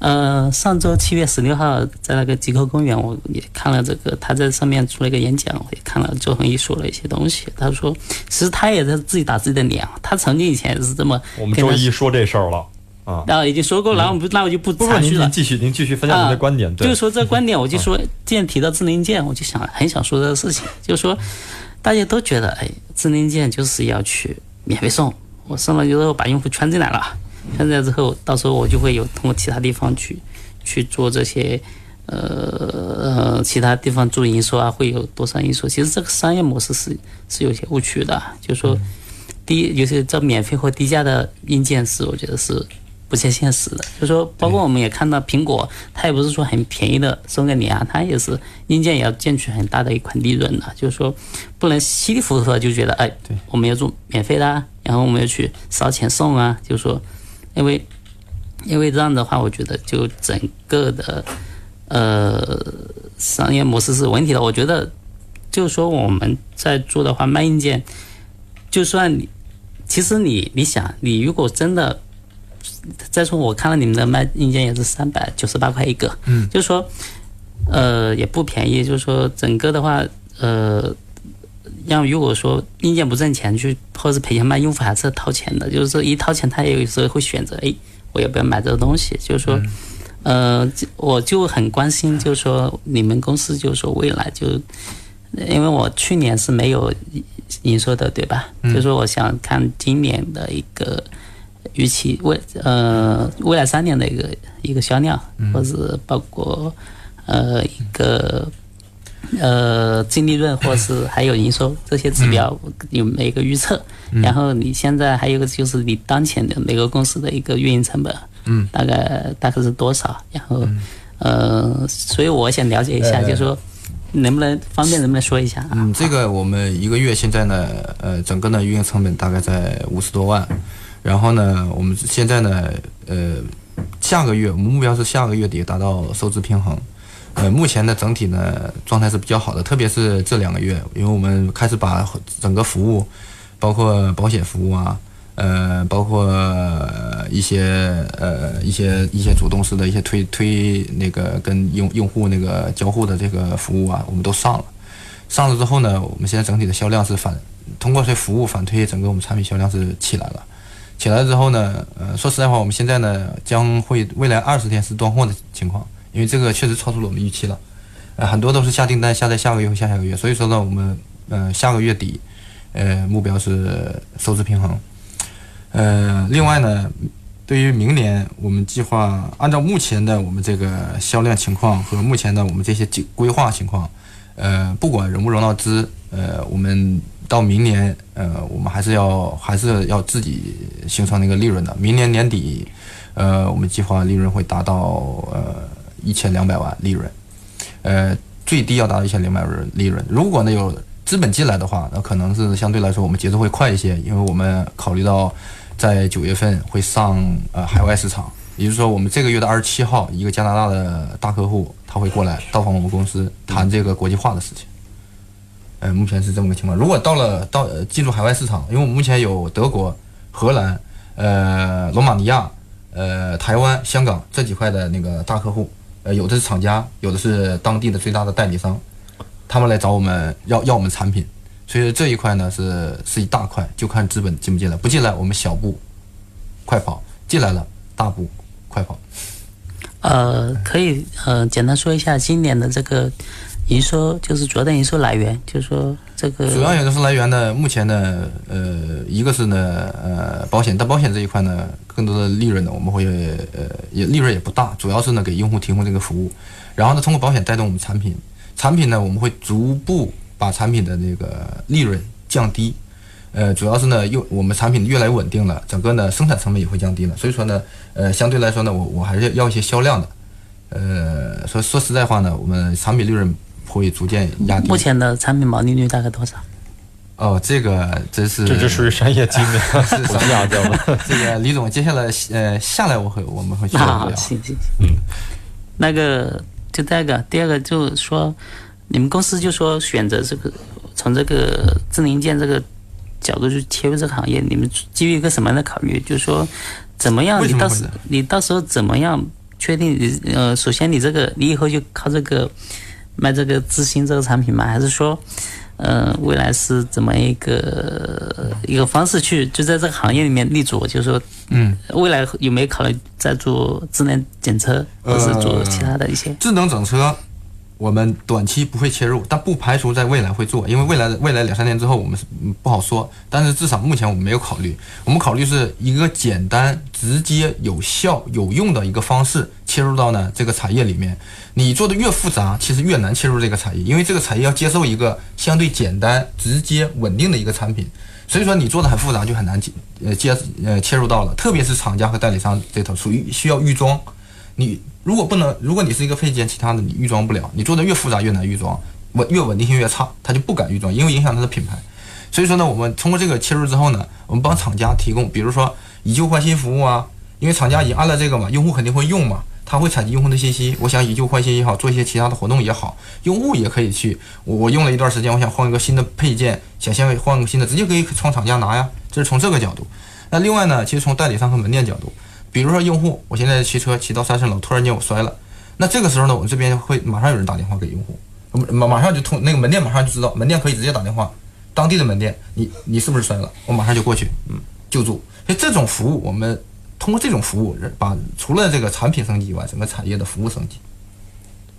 Speaker 2: 呃，上周七月十六号在那个极客公园，我也看了这个，他在上面出了一个演讲，我也看了周鸿祎说了一些东西。他说，其实他也在自己打自己的脸，他曾经以前也是这么。
Speaker 1: 我们周一说这事儿了啊，
Speaker 2: 然后已经说过了，我们不，那我就不
Speaker 1: 继续了。您继续，您继续分享您的观点。
Speaker 2: 就是说这观点，我就说，既然提到智能硬件，我就想很想说这个事情，就是说，大家都觉得，哎，智能硬件就是要去免费送。我送了之后把用户圈进来了，圈进来之后，到时候我就会有通过其他地方去去做这些。呃呃，其他地方做营收啊，会有多少营收？其实这个商业模式是是有些误区的，就是说，低尤其这免费或低价的硬件是，我觉得是不切现实的。就是说，包括我们也看到苹果，它也不是说很便宜的送给你啊，它也是硬件也要赚取很大的一款利润的。就是说，不能稀里糊涂的就觉得，哎，我们要做免费的，然后我们要去烧钱送啊。就是说，因为因为这样的话，我觉得就整个的。呃，商业模式是问题的。我觉得，就是说我们在做的话，卖硬件，就算你，其实你你想，你如果真的，再说我看了你们的卖硬件也是三百九十八块一个，嗯，就是说，呃，也不便宜。就是说，整个的话，呃，让如果说硬件不挣钱，去或者是赔钱卖，用户还是掏钱的。就是说，一掏钱，他也有时候会选择，哎，我要不要买这个东西？就是说。呃，我就很关心，就是说你们公司，就是说未来就，因为我去年是没有营收的，对吧？就是说我想看今年的一个预期，未呃未来三年的一个一个销量，或者包括呃一个呃净利润，或是还有营收这些指标有没一个预测？然后你现在还有个就是你当前的每个公司的一个运营成本。嗯，大概大概是多少？然后，呃，所以我想了解一下，就是说，能不能方便，能不能说一下？
Speaker 6: 嗯，这个我们一个月现在呢，呃，整个的运营成本大概在五十多万。然后呢，我们现在呢，呃，下个月我们目标是下个月底达到收支平衡。呃，目前的整体呢状态是比较好的，特别是这两个月，因为我们开始把整个服务，包括保险服务啊。呃，包括一些呃一些一些主动式的一些推推那个跟用用户那个交互的这个服务啊，我们都上了。上了之后呢，我们现在整体的销量是反通过这服务反推，整个我们产品销量是起来了。起来之后呢，呃，说实在话，我们现在呢将会未来二十天是断货的情况，因为这个确实超出了我们预期了。呃，很多都是下订单下在下个月和下下个月，所以说呢，我们呃下个月底呃目标是收支平衡。呃，另外呢，对于明年，我们计划按照目前的我们这个销量情况和目前的我们这些计规划情况，呃，不管融不融到资，呃，我们到明年，呃，我们还是要还是要自己形成那个利润的。明年年底，呃，我们计划利润会达到呃一千两百万利润，呃，最低要达到一千两百万利润。如果呢有资本进来的话，那可能是相对来说我们节奏会快一些，因为我们考虑到。在九月份会上呃海外市场，也就是说，我们这个月的二十七号，一个加拿大的大客户他会过来到访我们公司谈这个国际化的事情。呃，目前是这么个情况。如果到了到进入海外市场，因为我们目前有德国、荷兰、呃罗马尼亚、呃台湾、香港这几块的那个大客户，呃有的是厂家，有的是当地的最大的代理商，他们来找我们要要我们产品。所以这一块呢是是一大块，就看资本进不进来。不进来，我们小步快跑；进来了，大步快跑。
Speaker 2: 呃，可以呃简单说一下今年的这个营收，就是主要的营收来源，就是说这个
Speaker 6: 主要营收来源呢，目前呢，呃，一个是呢，呃，保险，但保险这一块呢，更多的利润呢，我们会呃也利润也不大，主要是呢给用户提供这个服务，然后呢通过保险带动我们产品，产品呢我们会逐步。把产品的那个利润降低，呃，主要是呢，又我们产品越来越稳定了，整个呢生产成本也会降低了，所以说呢，呃，相对来说呢，我我还是要一些销量的，呃，说说实在话呢，我们产品利润会逐渐压低。
Speaker 2: 目前的产品毛利率大概多少？
Speaker 6: 哦，这个这是
Speaker 1: 这就属于商业机密，
Speaker 6: 是商业知道吗？这个李总，接下来呃下来我会我们会去聊。
Speaker 2: 行行行，嗯，那个就第二个，第二个就是说。你们公司就说选择这个从这个智能硬件这个角度去切入这个行业，你们基于一个什么样的考虑？就是说怎么样？你到时你到时候怎么样确定？你呃，首先你这个你以后就靠这个卖这个智新这个产品吗？还是说呃未来是怎么一个一个方式去就在这个行业里面立足？就是说嗯，未来有没有考虑在做智能检测，或是做其他的一些
Speaker 6: 智能整车？我们短期不会切入，但不排除在未来会做，因为未来的未来两三年之后我们是不好说。但是至少目前我们没有考虑，我们考虑是一个简单、直接、有效、有用的一个方式切入到呢这个产业里面。你做的越复杂，其实越难切入这个产业，因为这个产业要接受一个相对简单、直接、稳定的一个产品。所以说你做的很复杂就很难接呃接呃切入到了，特别是厂家和代理商这头属于需要预装，你。如果不能，如果你是一个配件，其他的你预装不了，你做的越复杂越难预装，稳越稳定性越差，他就不敢预装，因为影响他的品牌。所以说呢，我们通过这个切入之后呢，我们帮厂家提供，比如说以旧换新服务啊，因为厂家已经安了这个嘛，用户肯定会用嘛，他会采集用户的信息，我想以旧换新也好，做一些其他的活动也好，用户也可以去，我我用了一段时间，我想换一个新的配件，想先换个新的，直接可以从厂家拿呀，这是从这个角度。那另外呢，其实从代理商和门店角度。比如说用户，我现在骑车骑到三十楼，突然间我摔了，那这个时候呢，我们这边会马上有人打电话给用户，马马上就通那个门店马上就知道，门店可以直接打电话，当地的门店，你你是不是摔了？我马上就过去，嗯，救助。所以这种服务，我们通过这种服务，把除了这个产品升级以外，整个产业的服务升级。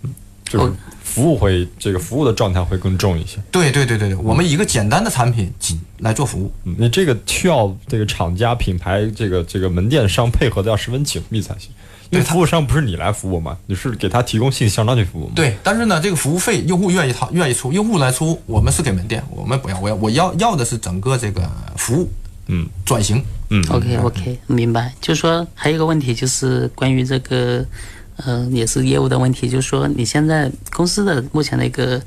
Speaker 1: 嗯就是服务会这个服务的状态会更重一些。
Speaker 6: 对对对对对，我们一个简单的产品仅来做服务，
Speaker 1: 你这个需要这个厂家品牌这个这个门店商配合的要十分紧密才行。因为服务商不是你来服务嘛，你是给他提供信息向他去服务。
Speaker 6: 对，但是呢，这个服务费用户愿意掏愿意出，用户来出，我们是给门店，我们不要，我要我要要的是整个这个服务，嗯，转型，
Speaker 2: 嗯，OK OK，明白。就是说还有一个问题就是关于这个。呃，也是业务的问题，就是说你现在公司的目前的一个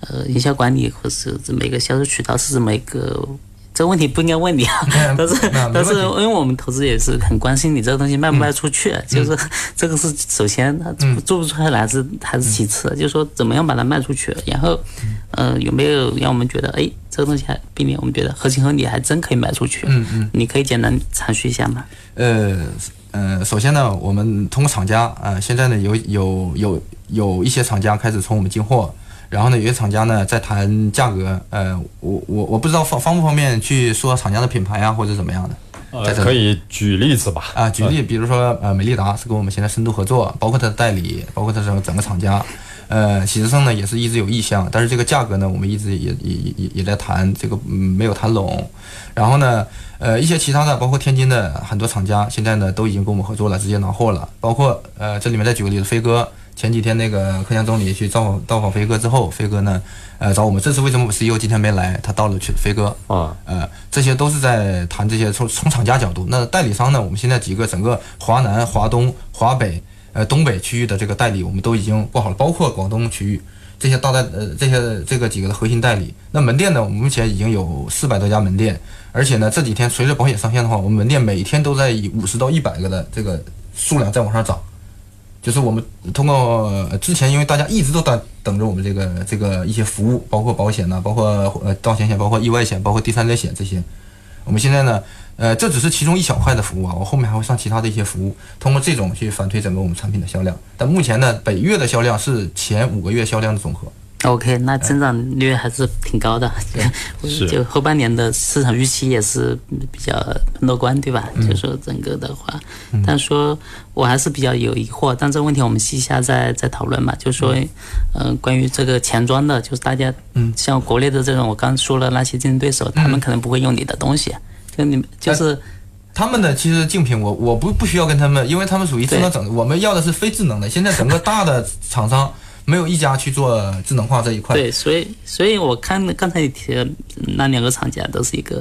Speaker 2: 呃营销管理或是这么一个销售渠道是怎么一个，这个问题不应该问你啊，但是但是因为我们投资也是很关心你这个东西卖不卖出去，就是这个是首先它做不出来是还是其次，就是说怎么样把它卖出去，然后呃有没有让我们觉得哎这个东西还避免我们觉得合情合理，还真可以卖出去，嗯嗯，你可以简单阐述一下吗？
Speaker 6: 呃。嗯，首先呢，我们通过厂家，呃，现在呢有有有有一些厂家开始从我们进货，然后呢，有些厂家呢在谈价格，呃，我我我不知道方方不方便去说厂家的品牌啊，或者怎么样的，
Speaker 1: 呃，可以举例子吧？
Speaker 6: 啊，举例，比如说呃，美利达是跟我们现在深度合作，包括它的代理，包括它整整个厂家，呃，喜之声呢也是一直有意向，但是这个价格呢，我们一直也也也也在谈，这个没有谈拢，然后呢。呃，一些其他的，包括天津的很多厂家，现在呢都已经跟我们合作了，直接拿货了。包括呃，这里面再举个例子，飞哥前几天那个克强总理去造访到访飞哥之后，飞哥呢，呃，找我们。这次为什么我 CEO 今天没来？他到了去飞哥啊，呃，这些都是在谈这些从从厂家角度。那代理商呢？我们现在几个整个华南、华东、华北、呃东北区域的这个代理，我们都已经布好了，包括广东区域这些大代呃这些这个几个的核心代理。那门店呢？我们目前已经有四百多家门店。而且呢，这几天随着保险上线的话，我们门店每天都在以五十到一百个的这个数量在往上涨。就是我们通过之前，因为大家一直都在等着我们这个这个一些服务，包括保险呐，包括呃盗险险，包括意外险，包括第三者险这些。我们现在呢，呃，这只是其中一小块的服务啊，我后面还会上其他的一些服务，通过这种去反推整个我们产品的销量。但目前呢，本月的销量是前五个月销量的总和。
Speaker 2: OK，那增长率还是挺高的，
Speaker 1: 是
Speaker 2: 就后半年的市场预期也是比较乐观，对吧？就说整个的话，但说我还是比较有疑惑，但这个问题我们私下再再讨论吧。就说，嗯，关于这个钱庄的，就是大家，嗯，像国内的这种，我刚说了那些竞争对手，他们可能不会用你的东西，就你们就是
Speaker 6: 他们的其实竞品，我我不不需要跟他们，因为他们属于智能整，我们要的是非智能的。现在整个大的厂商。没有一家去做智能化这一块。
Speaker 2: 对，所以，所以我看刚才你提的那两个厂家都是一个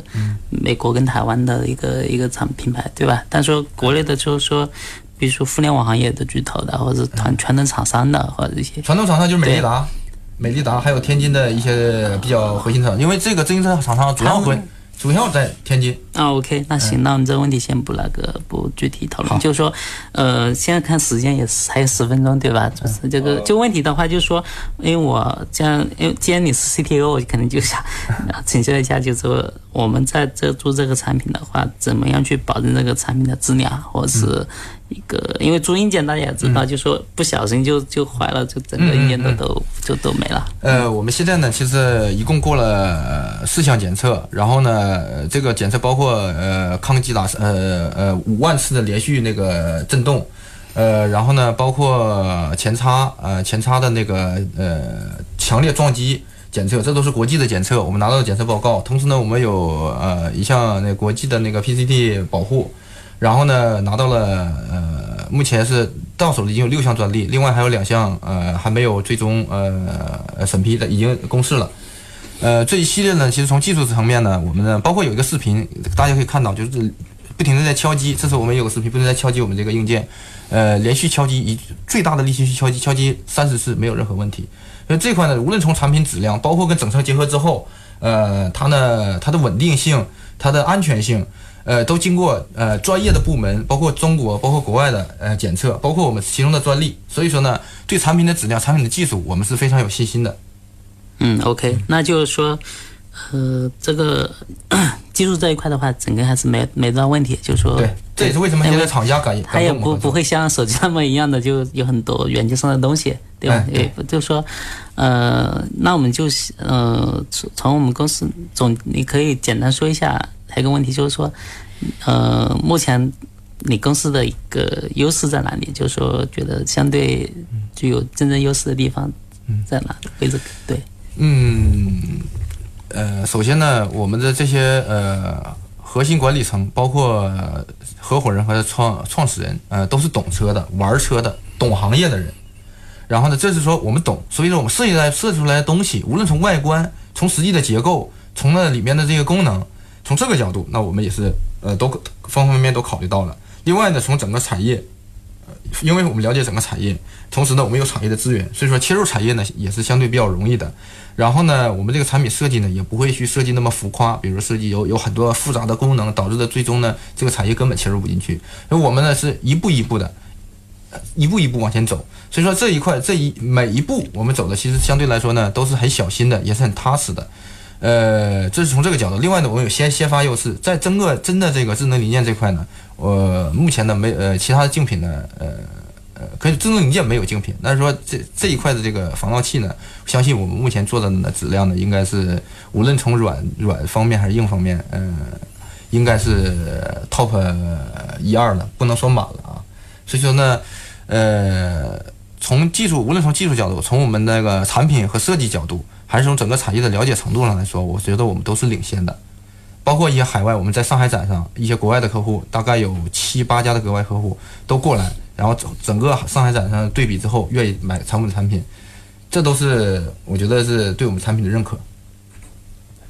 Speaker 2: 美国跟台湾的一个一个厂品牌，对吧？但说国内的，就是说，比如说互联网行业的巨头的，或者传传统厂商的，或者一些
Speaker 6: 传统厂商就是美利达、美利达，还有天津的一些比较核心厂，因为这个自行车厂商主要会。主要在天津。
Speaker 2: 啊，OK，那行，那我们这个问题先不那个不具体讨论，就是说，呃，现在看时间也是还有十分钟，对吧？就是这个就问题的话，就是说，因为我这样，因为既然你是 CTO，我可能就想 请教一下，就是说我们在这做这个产品的话，怎么样去保证这个产品的质量，或者是？一个，因为做硬件大家也知道，就说不小心就就坏了，就整个硬件都都就都没了。
Speaker 6: 呃，我们现在呢，其实一共过了四项检测，然后呢，这个检测包括呃抗击打呃呃五万次的连续那个震动，呃，然后呢，包括前叉，呃，前叉的那个呃强烈撞击检测，这都是国际的检测，我们拿到的检测报告。同时呢，我们有呃一项那国际的那个 PCT 保护，然后呢，拿到了呃目前是到手的已经有六项专利，另外还有两项呃还没有最终呃审批的已经公示了。呃，这一系列呢，其实从技术层面呢，我们呢包括有一个视频，大家可以看到，就是不停的在敲击，这是我们有个视频，不停在敲击我们这个硬件。呃，连续敲击以最大的力气去敲击，敲击三十次没有任何问题。所以这块呢，无论从产品质量，包括跟整车结合之后，呃，它呢，它的稳定性、它的安全性，呃，都经过呃专业的部门，包括中国、包括国外的呃检测，包括我们其中的专利。所以说呢，对产品的质量、产品的技术，我们是非常有信心的。
Speaker 2: 嗯，OK，那就是说。呃，这个技术这一块的话，整个还是没没多大问题。就是说，
Speaker 6: 对，这也是为什么现在厂家敢
Speaker 2: 他也不不会像手机那么一样的，就有很多软件上的东西，对吧？
Speaker 6: 对，
Speaker 2: 就是说，呃，那我们就呃，从我们公司总，你可以简单说一下，还有一个问题就是说，呃，目前你公司的一个优势在哪里？就是说，觉得相对具有竞争优势的地方在哪？位置对，
Speaker 6: 嗯。呃，首先呢，我们的这些呃核心管理层，包括合伙人和创创始人，呃，都是懂车的、玩车的、懂行业的人。然后呢，这是说我们懂，所以说我们设计来设计出来的东西，无论从外观、从实际的结构、从那里面的这个功能，从这个角度，那我们也是呃都方方面面都考虑到了。另外呢，从整个产业，因为我们了解整个产业，同时呢，我们有产业的资源，所以说切入产业呢也是相对比较容易的。然后呢，我们这个产品设计呢，也不会去设计那么浮夸，比如设计有有很多复杂的功能，导致的最终呢，这个产业根本切入不进去。那我们呢，是一步一步的，一步一步往前走。所以说这一块这一每一步我们走的，其实相对来说呢，都是很小心的，也是很踏实的。呃，这是从这个角度。另外呢，我们有先先发优势，在整个真的这个智能零件这块呢，我目前呢没呃其他的竞品呢，呃。呃，可是智能零件没有竞品，但是说这这一块的这个防盗器呢，相信我们目前做的呢质量呢，应该是无论从软软方面还是硬方面，嗯，应该是 top 一二了，不能说满了啊。所以说呢，呃，从技术，无论从技术角度，从我们那个产品和设计角度，还是从整个产业的了解程度上来说，我觉得我们都是领先的。包括一些海外，我们在上海展上一些国外的客户，大概有七八家的国外客户都过来。然后整整个上海展上对比之后，愿意买长姆的产品，这都是我觉得是对我们产品的认可。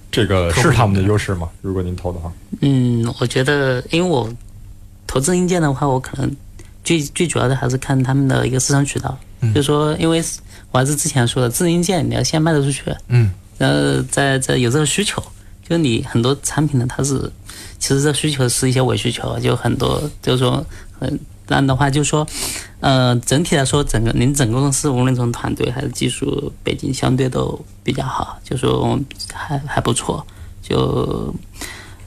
Speaker 1: 这个是他们的优势吗？如果您投的话，
Speaker 2: 嗯，我觉得，因为我投资硬件的话，我可能最最主要的还是看他们的一个市场渠道。就是说，因为我还是之前说的，智能硬件你要先卖得出去，
Speaker 6: 嗯，
Speaker 2: 然后再再有这个需求，就你很多产品呢，它是其实这需求是一些伪需求，就很多就是说很。这样的话，就是说，呃，整体来说，整个您整个公司无论从团队还是技术背景，相对都比较好，就说还还不错。就，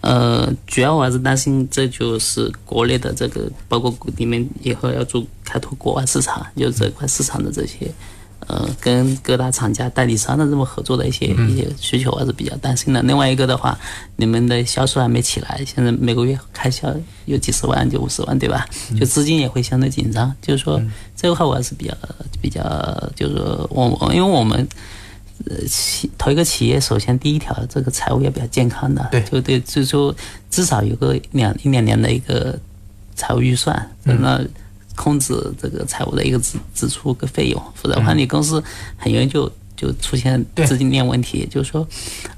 Speaker 2: 呃，主要我还是担心，这就是国内的这个，包括你们以后要做开拓国外市场，就这块市场的这些。呃，跟各大厂家代理商的这么合作的一些一些需求，还是比较担心的。另外一个的话，你们的销售还没起来，现在每个月开销有几十万，就五十万，对吧？就资金也会相对紧张。就是说这块我还是比较比较，就是说我因为我们呃企投一个企业，首先第一条这个财务要比较健康的，
Speaker 6: 对，
Speaker 2: 就对，就是说至少有个两一两年的一个财务预算，那。控制这个财务的一个支支出跟费用，否则的话，你公司很容易就就出现资金链问题。就是说，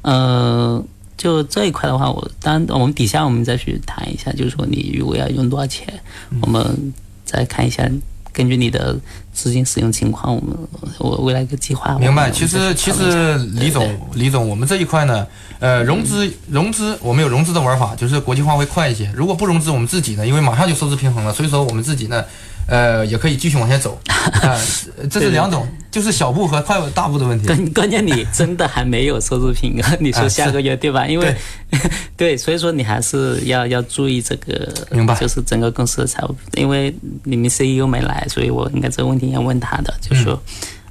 Speaker 2: 呃，就这一块的话，我当然我们底下我们再去谈一下，就是说你如果要用多少钱，我们再看一下。根据你的资金使用情况，我们我未来一个计划。
Speaker 6: 明白。其实其实李总李总，我们这一块呢，呃，融资融资，我们有融资的玩法，就是国际化会快一些。如果不融资，我们自己呢，因为马上就收支平衡了，所以说我们自己呢。呃，也可以继续往前走，啊，这是两种，就是小步和快大步的问题。
Speaker 2: 关 关键你真的还没有收入平衡，你说下个月对吧？因为 对，所以说你还是要要注意这个，
Speaker 6: 明白？
Speaker 2: 就是整个公司的财务，因为你们 CEO 没来，所以我应该这个问题要问他的，就是说，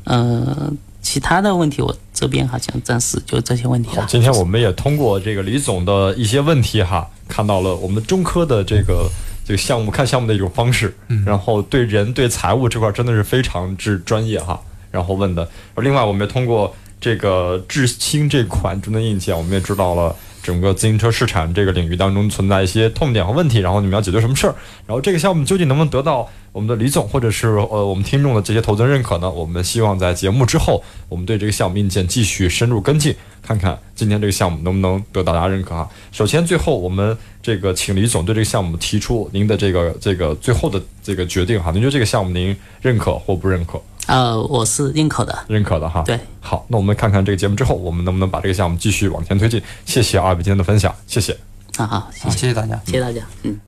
Speaker 2: 呃，其他的问题我这边好像暂时就这些问题。
Speaker 1: 好，今天我们也通过这个李总的一些问题哈，看到了我们中科的这个。这个项目看项目的一种方式，然后对人对财务这块真的是非常之专业哈。然后问的，另外我们也通过这个智星这款智能硬件，我们也知道了。整个自行车市场这个领域当中存在一些痛点和问题，然后你们要解决什么事儿？然后这个项目究竟能不能得到我们的李总或者是呃我们听众的这些投资人认可呢？我们希望在节目之后，我们对这个项目硬件继续深入跟进，看看今天这个项目能不能得到大家认可哈。首先，最后我们这个请李总对这个项目提出您的这个这个最后的这个决定哈。您觉得这个项目您认可或不认可？
Speaker 2: 呃，我是认可的，
Speaker 1: 认可的哈。
Speaker 2: 对，
Speaker 1: 好，那我们看看这个节目之后，我们能不能把这个项目继续往前推进？谢谢二位今天的分享，谢谢。
Speaker 2: 啊好，
Speaker 6: 谢谢大家，
Speaker 2: 谢谢大家，嗯。